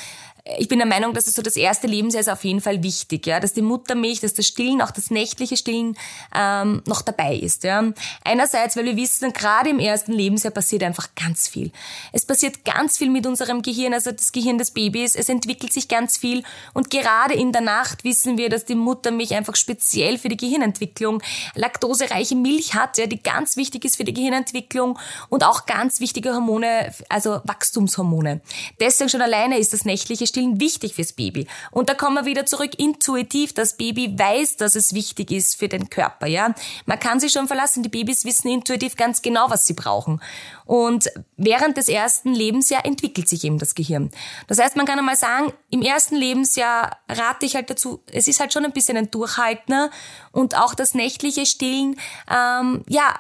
B: ich bin der Meinung, dass es so das erste Lebensjahr ist auf jeden Fall wichtig, ja, dass die Muttermilch, dass das Stillen, auch das nächtliche Stillen ähm, noch dabei ist. Ja. Einerseits, weil wir wissen, gerade im ersten Lebensjahr passiert einfach ganz viel. Es passiert ganz viel mit unserem Gehirn, also das Gehirn des Babys. Es entwickelt sich ganz viel und gerade in der Nacht wissen wir, dass die Muttermilch einfach speziell für die Gehirnentwicklung laktosereiche Milch hat, ja, die ganz wichtig ist für die Gehirnentwicklung und auch ganz wichtige Hormone, also Wachstumshormone. Deswegen schon alleine ist das nächtliche Stillen wichtig fürs Baby. Und da kommen wir wieder zurück intuitiv. Das Baby weiß, dass es wichtig ist für den Körper, ja. Man kann sich schon verlassen. Die Babys wissen intuitiv ganz genau, was sie brauchen. Und während des ersten Lebensjahr entwickelt sich eben das Gehirn. Das heißt, man kann einmal sagen, im ersten Lebensjahr rate ich halt dazu, es ist halt schon ein bisschen ein Durchhaltner und auch das nächtliche Stillen, ähm, ja,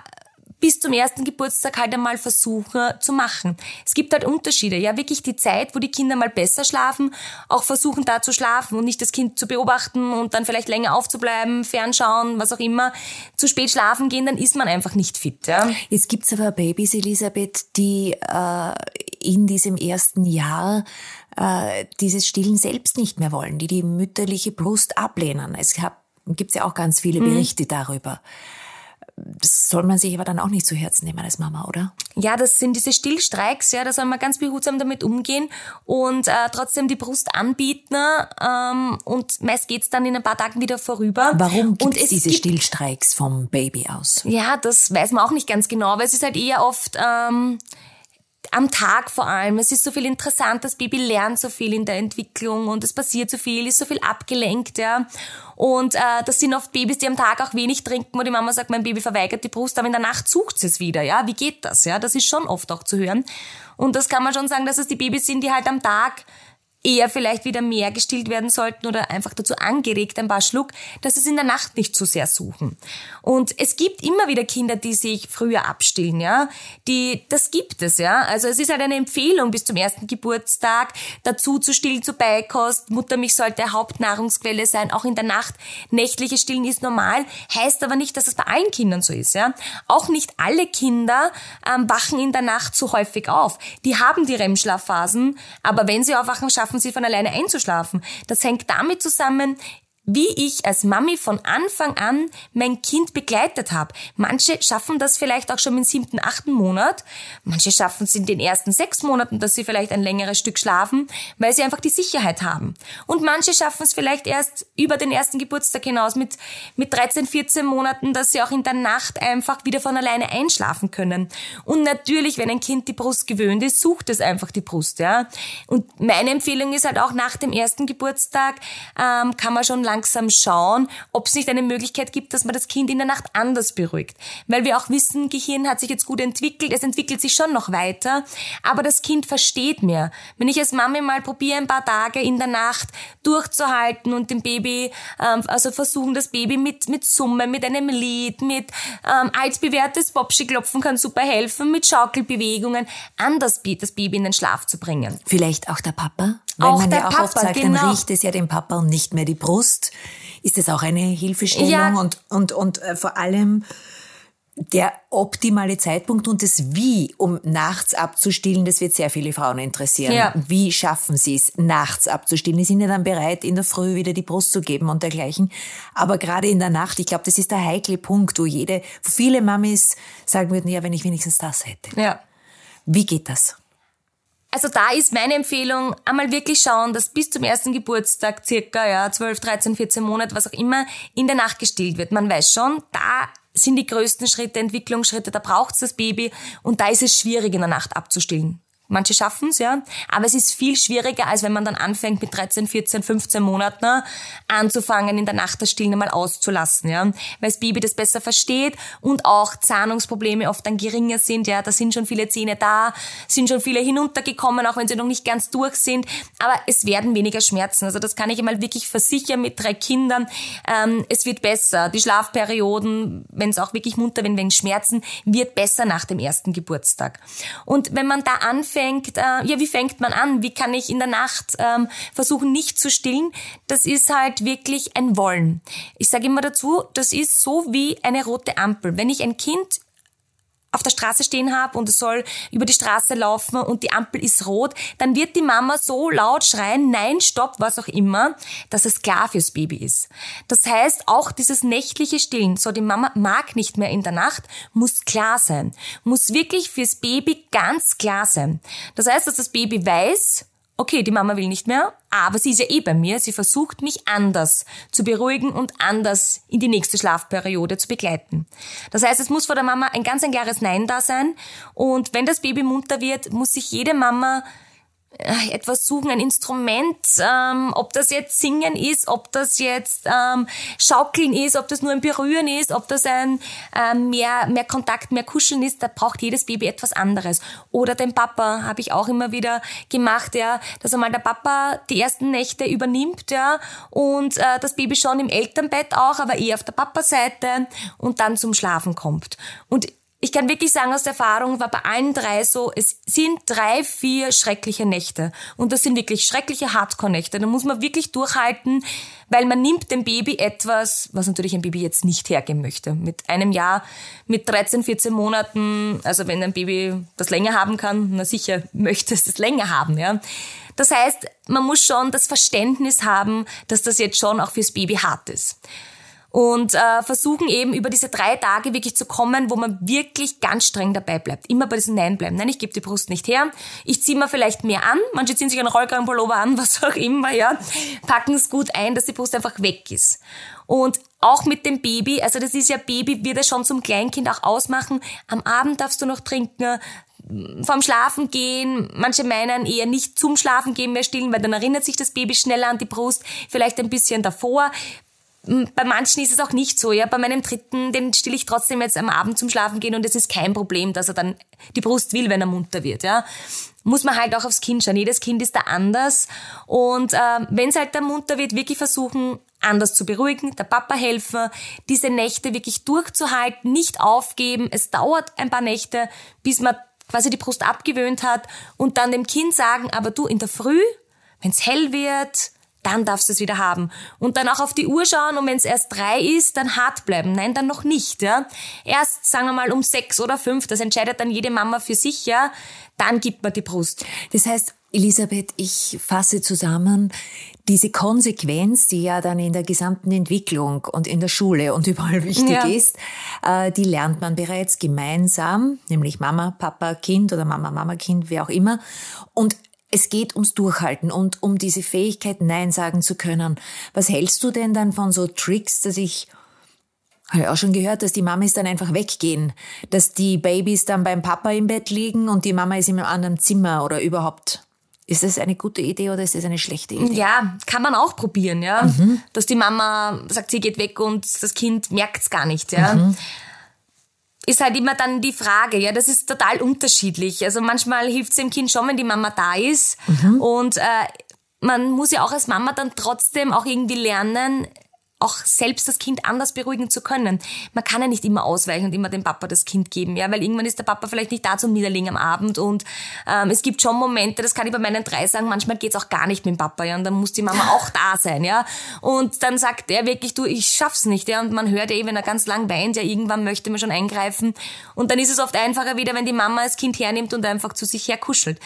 B: bis zum ersten Geburtstag halt einmal versuchen zu machen. Es gibt halt Unterschiede. Ja, wirklich die Zeit, wo die Kinder mal besser schlafen, auch versuchen da zu schlafen und nicht das Kind zu beobachten und dann vielleicht länger aufzubleiben, fernschauen, was auch immer. Zu spät schlafen gehen, dann ist man einfach nicht fit. Ja.
A: Jetzt gibt's aber Babys, Elisabeth, die äh, in diesem ersten Jahr äh, dieses Stillen selbst nicht mehr wollen, die die mütterliche Brust ablehnen. Es gab, gibt's ja auch ganz viele mhm. Berichte mhm. darüber das soll man sich aber dann auch nicht zu Herzen nehmen als Mama, oder?
B: Ja, das sind diese Stillstreiks, ja, da soll man ganz behutsam damit umgehen und äh, trotzdem die Brust anbieten ähm, und meist geht's dann in ein paar Tagen wieder vorüber.
A: Warum gibt es diese gibt, Stillstreiks vom Baby aus?
B: Ja, das weiß man auch nicht ganz genau, weil es ist halt eher oft... Ähm, am Tag vor allem. Es ist so viel interessant, das Baby lernt so viel in der Entwicklung und es passiert so viel, ist so viel abgelenkt, ja. Und äh, das sind oft Babys, die am Tag auch wenig trinken, wo die Mama sagt, mein Baby verweigert die Brust, aber in der Nacht sucht es wieder, ja. Wie geht das, ja? Das ist schon oft auch zu hören. Und das kann man schon sagen, dass es die Babys sind, die halt am Tag eher vielleicht wieder mehr gestillt werden sollten oder einfach dazu angeregt, ein paar Schluck, dass es in der Nacht nicht zu sehr suchen. Und es gibt immer wieder Kinder, die sich früher abstillen, ja. Die, das gibt es, ja. Also es ist halt eine Empfehlung bis zum ersten Geburtstag dazu zu stillen, zu Beikost. Muttermilch sollte Hauptnahrungsquelle sein, auch in der Nacht. Nächtliche Stillen ist normal, heißt aber nicht, dass es bei allen Kindern so ist, ja. Auch nicht alle Kinder ähm, wachen in der Nacht so häufig auf. Die haben die REM-Schlafphasen, aber wenn sie aufwachen, schaffen schaffen sie von alleine einzuschlafen. Das hängt damit zusammen, wie ich als Mami von Anfang an mein Kind begleitet habe. Manche schaffen das vielleicht auch schon im siebten, achten Monat. Manche schaffen es in den ersten sechs Monaten, dass sie vielleicht ein längeres Stück schlafen, weil sie einfach die Sicherheit haben. Und manche schaffen es vielleicht erst über den ersten Geburtstag hinaus mit, mit 13, 14 Monaten, dass sie auch in der Nacht einfach wieder von alleine einschlafen können. Und natürlich, wenn ein Kind die Brust gewöhnt ist, sucht es einfach die Brust, ja. Und meine Empfehlung ist halt auch nach dem ersten Geburtstag, ähm, kann man schon langsam schauen, ob es nicht eine Möglichkeit gibt, dass man das Kind in der Nacht anders beruhigt. Weil wir auch wissen, Gehirn hat sich jetzt gut entwickelt, es entwickelt sich schon noch weiter, aber das Kind versteht mehr. Wenn ich als Mami mal probiere, ein paar Tage in der Nacht durchzuhalten und dem Baby, ähm, also versuchen, das Baby mit, mit Summe, mit einem Lied, mit ähm, altbewährtes Popschi-Klopfen kann super helfen, mit Schaukelbewegungen, anders das Baby in den Schlaf zu bringen.
A: Vielleicht auch der Papa? Wenn auch man ja auch Papa, sagt, genau. dann riecht es ja dem Papa und nicht mehr die Brust. Ist das auch eine Hilfestellung? Ja. Und, und, und äh, vor allem der optimale Zeitpunkt und das Wie, um nachts abzustillen, das wird sehr viele Frauen interessieren. Ja. Wie schaffen sie es, nachts abzustillen? Die sind ja dann bereit, in der Früh wieder die Brust zu geben und dergleichen. Aber gerade in der Nacht, ich glaube, das ist der heikle Punkt, wo jede, viele Mamis sagen würden, ja, wenn ich wenigstens das hätte. Ja. Wie geht das?
B: Also da ist meine Empfehlung, einmal wirklich schauen, dass bis zum ersten Geburtstag circa ja 12, 13, 14 Monate, was auch immer, in der Nacht gestillt wird. Man weiß schon, da sind die größten Schritte, Entwicklungsschritte, da braucht's das Baby und da ist es schwierig in der Nacht abzustillen. Manche schaffen es, ja. Aber es ist viel schwieriger, als wenn man dann anfängt, mit 13, 14, 15 Monaten anzufangen, in der Nacht das Stillen einmal auszulassen, ja. Weil das Baby das besser versteht und auch Zahnungsprobleme oft dann geringer sind, ja. Da sind schon viele Zähne da, sind schon viele hinuntergekommen, auch wenn sie noch nicht ganz durch sind. Aber es werden weniger Schmerzen. Also das kann ich einmal wirklich versichern mit drei Kindern. Ähm, es wird besser. Die Schlafperioden, wenn es auch wirklich munter, wenn, wenn Schmerzen, wird besser nach dem ersten Geburtstag. Und wenn man da anfängt, fängt, äh, ja, wie fängt man an? Wie kann ich in der Nacht ähm, versuchen, nicht zu stillen? Das ist halt wirklich ein Wollen. Ich sage immer dazu, das ist so wie eine rote Ampel. Wenn ich ein Kind auf der Straße stehen habe und es soll über die Straße laufen und die Ampel ist rot, dann wird die Mama so laut schreien, nein, stopp, was auch immer, dass es klar fürs Baby ist. Das heißt, auch dieses nächtliche Stillen, so die Mama mag nicht mehr in der Nacht, muss klar sein. Muss wirklich fürs Baby ganz klar sein. Das heißt, dass das Baby weiß, okay, die Mama will nicht mehr, aber sie ist ja eh bei mir, sie versucht mich anders zu beruhigen und anders in die nächste Schlafperiode zu begleiten. Das heißt, es muss vor der Mama ein ganz ein klares Nein da sein und wenn das Baby munter wird, muss sich jede Mama etwas suchen, ein Instrument, ähm, ob das jetzt Singen ist, ob das jetzt ähm, Schaukeln ist, ob das nur ein Berühren ist, ob das ein ähm, mehr, mehr Kontakt, mehr Kuscheln ist, da braucht jedes Baby etwas anderes. Oder den Papa habe ich auch immer wieder gemacht, ja, dass einmal der Papa die ersten Nächte übernimmt, ja, und äh, das Baby schon im Elternbett auch, aber eher auf der Papa-Seite und dann zum Schlafen kommt. Und ich kann wirklich sagen aus der Erfahrung, war bei allen drei so, es sind drei, vier schreckliche Nächte. Und das sind wirklich schreckliche Hardcore-Nächte. Da muss man wirklich durchhalten, weil man nimmt dem Baby etwas, was natürlich ein Baby jetzt nicht hergeben möchte. Mit einem Jahr, mit 13, 14 Monaten, also wenn ein Baby das länger haben kann, na sicher möchte es das länger haben, ja. Das heißt, man muss schon das Verständnis haben, dass das jetzt schon auch fürs Baby hart ist und äh, versuchen eben über diese drei Tage wirklich zu kommen, wo man wirklich ganz streng dabei bleibt. Immer bei diesem Nein bleiben. Nein, ich gebe die Brust nicht her. Ich ziehe mir vielleicht mehr an. Manche ziehen sich einen Rollkragenpullover an, was auch immer, ja. Packen es gut ein, dass die Brust einfach weg ist. Und auch mit dem Baby, also das ist ja Baby, wird er schon zum Kleinkind auch ausmachen. Am Abend darfst du noch trinken, vom Schlafen gehen. Manche meinen eher nicht zum Schlafen gehen mehr stillen, weil dann erinnert sich das Baby schneller an die Brust, vielleicht ein bisschen davor. Bei manchen ist es auch nicht so. Ja, bei meinem dritten, den stille ich trotzdem jetzt am Abend zum Schlafen gehen und es ist kein Problem, dass er dann die Brust will, wenn er munter wird. Ja, muss man halt auch aufs Kind schauen. Jedes Kind ist da anders und äh, wenn es halt da munter wird, wirklich versuchen, anders zu beruhigen, der Papa helfen, diese Nächte wirklich durchzuhalten, nicht aufgeben. Es dauert ein paar Nächte, bis man quasi die Brust abgewöhnt hat und dann dem Kind sagen, aber du in der Früh, wenn es hell wird, dann darfst du es wieder haben. Und dann auch auf die Uhr schauen und wenn es erst drei ist, dann hart bleiben. Nein, dann noch nicht. Ja? Erst, sagen wir mal, um sechs oder fünf, das entscheidet dann jede Mama für sich, ja, dann gibt man die Brust.
A: Das heißt, Elisabeth, ich fasse zusammen, diese Konsequenz, die ja dann in der gesamten Entwicklung und in der Schule und überall wichtig ja. ist, äh, die lernt man bereits gemeinsam, nämlich Mama, Papa, Kind oder Mama, Mama, Kind, wer auch immer. Und es geht ums Durchhalten und um diese Fähigkeit, Nein sagen zu können. Was hältst du denn dann von so Tricks, dass ich habe auch schon gehört, dass die Mamis dann einfach weggehen, dass die Babys dann beim Papa im Bett liegen und die Mama ist in einem anderen Zimmer oder überhaupt. Ist das eine gute Idee oder ist das eine schlechte Idee?
B: Ja, kann man auch probieren, ja. Mhm. Dass die Mama sagt, sie geht weg und das Kind merkt's gar nicht, ja. Mhm ist halt immer dann die Frage, ja, das ist total unterschiedlich. Also manchmal hilft es dem Kind schon, wenn die Mama da ist. Mhm. Und äh, man muss ja auch als Mama dann trotzdem auch irgendwie lernen, auch selbst das Kind anders beruhigen zu können. Man kann ja nicht immer ausweichen und immer dem Papa das Kind geben, ja, weil irgendwann ist der Papa vielleicht nicht da zum Niederlegen am Abend und ähm, es gibt schon Momente, das kann ich bei meinen drei sagen, manchmal geht's auch gar nicht mit dem Papa, ja, und dann muss die Mama auch da sein, ja, und dann sagt er wirklich, du, ich schaff's nicht, ja, und man hört ja eh, wenn er ganz lang weint, ja, irgendwann möchte man schon eingreifen und dann ist es oft einfacher wieder, wenn die Mama das Kind hernimmt und einfach zu sich her kuschelt.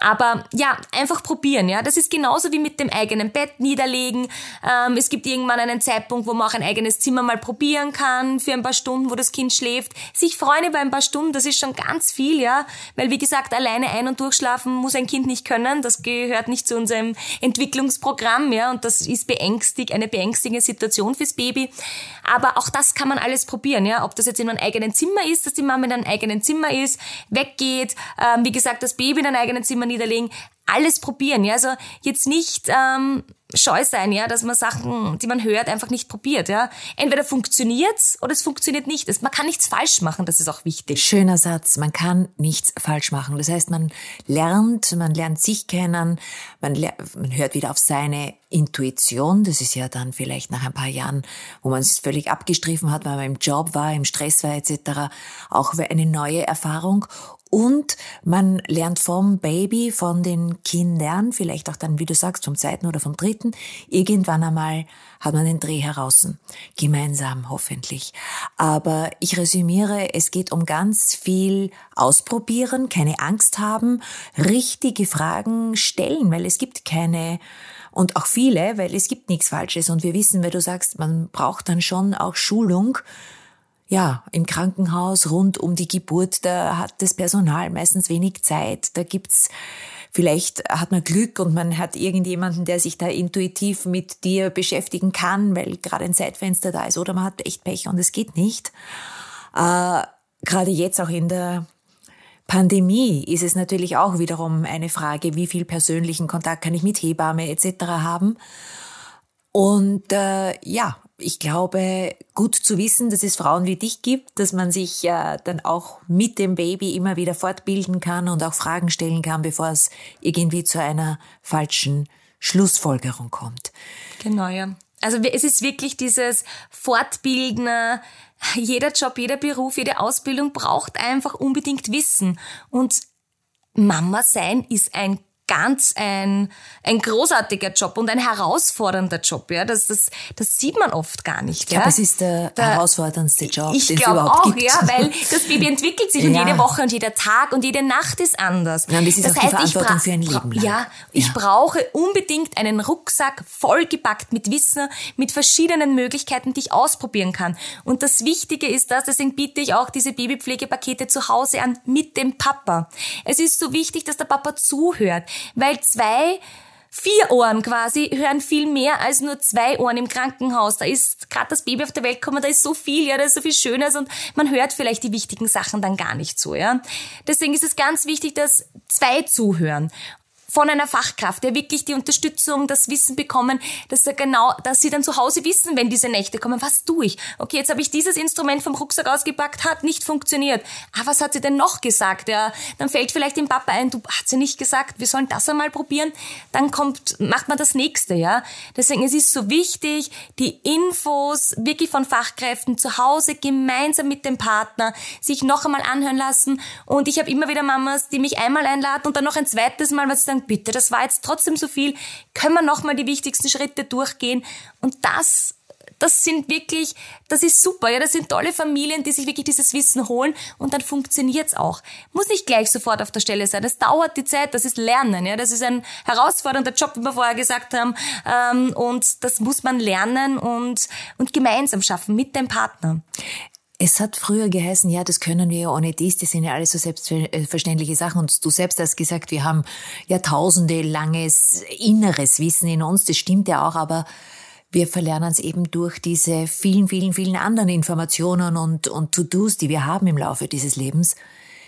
B: Aber ja, einfach probieren, ja. Das ist genauso wie mit dem eigenen Bett niederlegen. Ähm, es gibt irgendwann einen Zeitpunkt, wo man auch ein eigenes Zimmer mal probieren kann für ein paar Stunden, wo das Kind schläft. Sich freuen über ein paar Stunden, das ist schon ganz viel, ja. Weil wie gesagt, alleine ein- und durchschlafen muss ein Kind nicht können. Das gehört nicht zu unserem Entwicklungsprogramm, ja. Und das ist beängstigt, eine beängstigende Situation fürs Baby. Aber auch das kann man alles probieren, ja. Ob das jetzt in einem eigenen Zimmer ist, dass die Mama in einem eigenen Zimmer ist, weggeht, ähm, wie gesagt, das Baby in einem eigenen Zimmer niederlegen, alles probieren. Ja? Also jetzt nicht ähm, scheu sein, ja, dass man Sachen, die man hört, einfach nicht probiert. Ja? Entweder funktioniert's oder es funktioniert nicht. Man kann nichts falsch machen, das ist auch wichtig.
A: Schöner Satz, man kann nichts falsch machen. Das heißt, man lernt, man lernt sich kennen, man, man hört wieder auf seine Intuition. Das ist ja dann vielleicht nach ein paar Jahren, wo man es völlig abgestriffen hat, weil man im Job war, im Stress war etc., auch eine neue Erfahrung. Und man lernt vom Baby, von den Kindern, vielleicht auch dann, wie du sagst, vom zweiten oder vom dritten, irgendwann einmal hat man den Dreh heraus. Gemeinsam, hoffentlich. Aber ich resümiere, es geht um ganz viel ausprobieren, keine Angst haben, richtige Fragen stellen, weil es gibt keine und auch viele, weil es gibt nichts Falsches. Und wir wissen, wenn du sagst, man braucht dann schon auch Schulung, ja, im Krankenhaus rund um die Geburt, da hat das Personal meistens wenig Zeit. Da gibt's Vielleicht hat man Glück und man hat irgendjemanden, der sich da intuitiv mit dir beschäftigen kann, weil gerade ein Zeitfenster da ist. Oder man hat echt Pech und es geht nicht. Äh, gerade jetzt auch in der Pandemie ist es natürlich auch wiederum eine Frage, wie viel persönlichen Kontakt kann ich mit Hebamme etc. haben. Und äh, ja, ich glaube, gut zu wissen, dass es Frauen wie dich gibt, dass man sich äh, dann auch mit dem Baby immer wieder fortbilden kann und auch Fragen stellen kann, bevor es irgendwie zu einer falschen Schlussfolgerung kommt.
B: Genau, ja. Also es ist wirklich dieses Fortbilden, jeder Job, jeder Beruf, jede Ausbildung braucht einfach unbedingt Wissen. Und Mama sein ist ein ganz ein, ein großartiger Job und ein herausfordernder Job. Ja, das, das, das sieht man oft gar nicht.
A: Ich glaube, ja? es ist der, der herausforderndste Job,
B: ich
A: den
B: es überhaupt
A: auch,
B: gibt. ja, weil das Baby entwickelt sich ja. und jede Woche und jeder Tag und jede Nacht ist anders.
A: Ja, und das ist das auch heißt, die Verantwortung für ein Leben lang.
B: Ja, ich brauche unbedingt einen Rucksack vollgepackt mit Wissen, mit verschiedenen Möglichkeiten, die ich ausprobieren kann. Und das Wichtige ist das, deswegen biete ich auch diese Babypflegepakete zu Hause an mit dem Papa. Es ist so wichtig, dass der Papa zuhört weil zwei vier Ohren quasi hören viel mehr als nur zwei Ohren im Krankenhaus. Da ist gerade das Baby auf der Welt gekommen, da ist so viel, ja, da ist so viel Schönes und man hört vielleicht die wichtigen Sachen dann gar nicht so, ja. Deswegen ist es ganz wichtig, dass zwei zuhören von einer Fachkraft, der wirklich die Unterstützung, das Wissen bekommen, dass er genau, dass sie dann zu Hause wissen, wenn diese Nächte kommen, was tue ich? Okay, jetzt habe ich dieses Instrument vom Rucksack ausgepackt, hat nicht funktioniert. Ah, was hat sie denn noch gesagt? Ja, dann fällt vielleicht dem Papa ein, du hat sie nicht gesagt, wir sollen das einmal probieren. Dann kommt, macht man das nächste, ja. Deswegen es ist so wichtig, die Infos wirklich von Fachkräften zu Hause gemeinsam mit dem Partner sich noch einmal anhören lassen. Und ich habe immer wieder Mamas, die mich einmal einladen und dann noch ein zweites Mal, was sie sagen, bitte, das war jetzt trotzdem so viel, können wir nochmal die wichtigsten Schritte durchgehen und das das sind wirklich, das ist super, ja, das sind tolle Familien, die sich wirklich dieses Wissen holen und dann funktioniert's auch. Muss nicht gleich sofort auf der Stelle sein. Das dauert die Zeit, das ist Lernen, ja, das ist ein herausfordernder Job, wie wir vorher gesagt haben, ähm, und das muss man lernen und und gemeinsam schaffen mit dem Partner.
A: Es hat früher geheißen, ja, das können wir ja ohne dies, das sind ja alles so selbstverständliche Sachen. Und du selbst hast gesagt, wir haben Jahrtausende langes inneres Wissen in uns, das stimmt ja auch, aber wir verlernen es eben durch diese vielen, vielen, vielen anderen Informationen und, und To-Dos, die wir haben im Laufe dieses Lebens.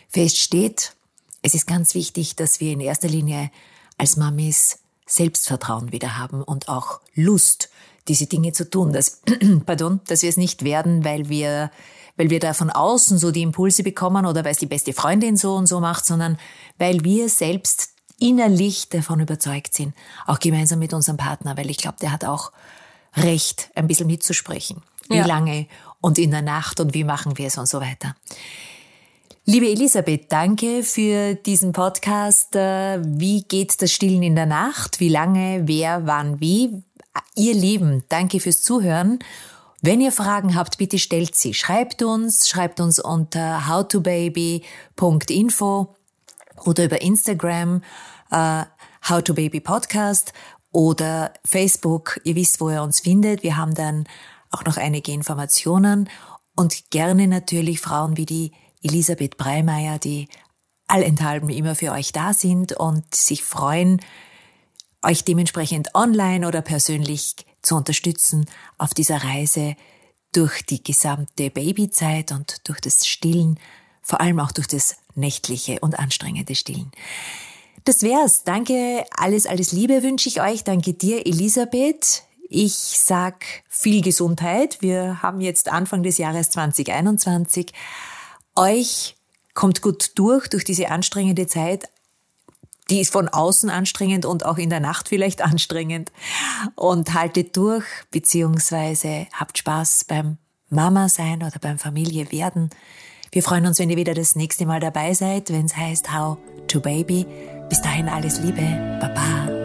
A: Fest steht, es ist ganz wichtig, dass wir in erster Linie als Mamis Selbstvertrauen wieder haben und auch Lust, diese Dinge zu tun. Dass, pardon, dass wir es nicht werden, weil wir weil wir da von außen so die Impulse bekommen oder weil es die beste Freundin so und so macht, sondern weil wir selbst innerlich davon überzeugt sind, auch gemeinsam mit unserem Partner, weil ich glaube, der hat auch Recht, ein bisschen mitzusprechen. Wie ja. lange und in der Nacht und wie machen wir es und so weiter. Liebe Elisabeth, danke für diesen Podcast. Äh, wie geht das Stillen in der Nacht? Wie lange, wer, wann, wie? Ihr Lieben, danke fürs Zuhören wenn ihr Fragen habt, bitte stellt sie. Schreibt uns, schreibt uns unter howtobaby.info oder über Instagram. äh, How to Baby Podcast oder Facebook. Ihr wisst, wo ihr uns findet. Wir haben dann auch noch einige Informationen und gerne natürlich Frauen wie die Elisabeth Breimeier, die allenthalben immer für euch da sind und sich freuen, euch dementsprechend online oder persönlich zu unterstützen auf dieser Reise durch die gesamte Babyzeit und durch das Stillen, vor allem auch durch das nächtliche und anstrengende Stillen. Das wär's. Danke, alles, alles Liebe wünsche ich euch. Danke dir, Elisabeth. Ich sag viel Gesundheit. Wir haben jetzt Anfang des Jahres 2021. Euch kommt gut durch, durch diese anstrengende Zeit. Die ist von außen anstrengend und auch in der Nacht vielleicht anstrengend. Und haltet durch, beziehungsweise habt Spaß beim Mama sein oder beim Familie werden. Wir freuen uns, wenn ihr wieder das nächste Mal dabei seid, wenn es heißt How to Baby. Bis dahin alles Liebe. Baba.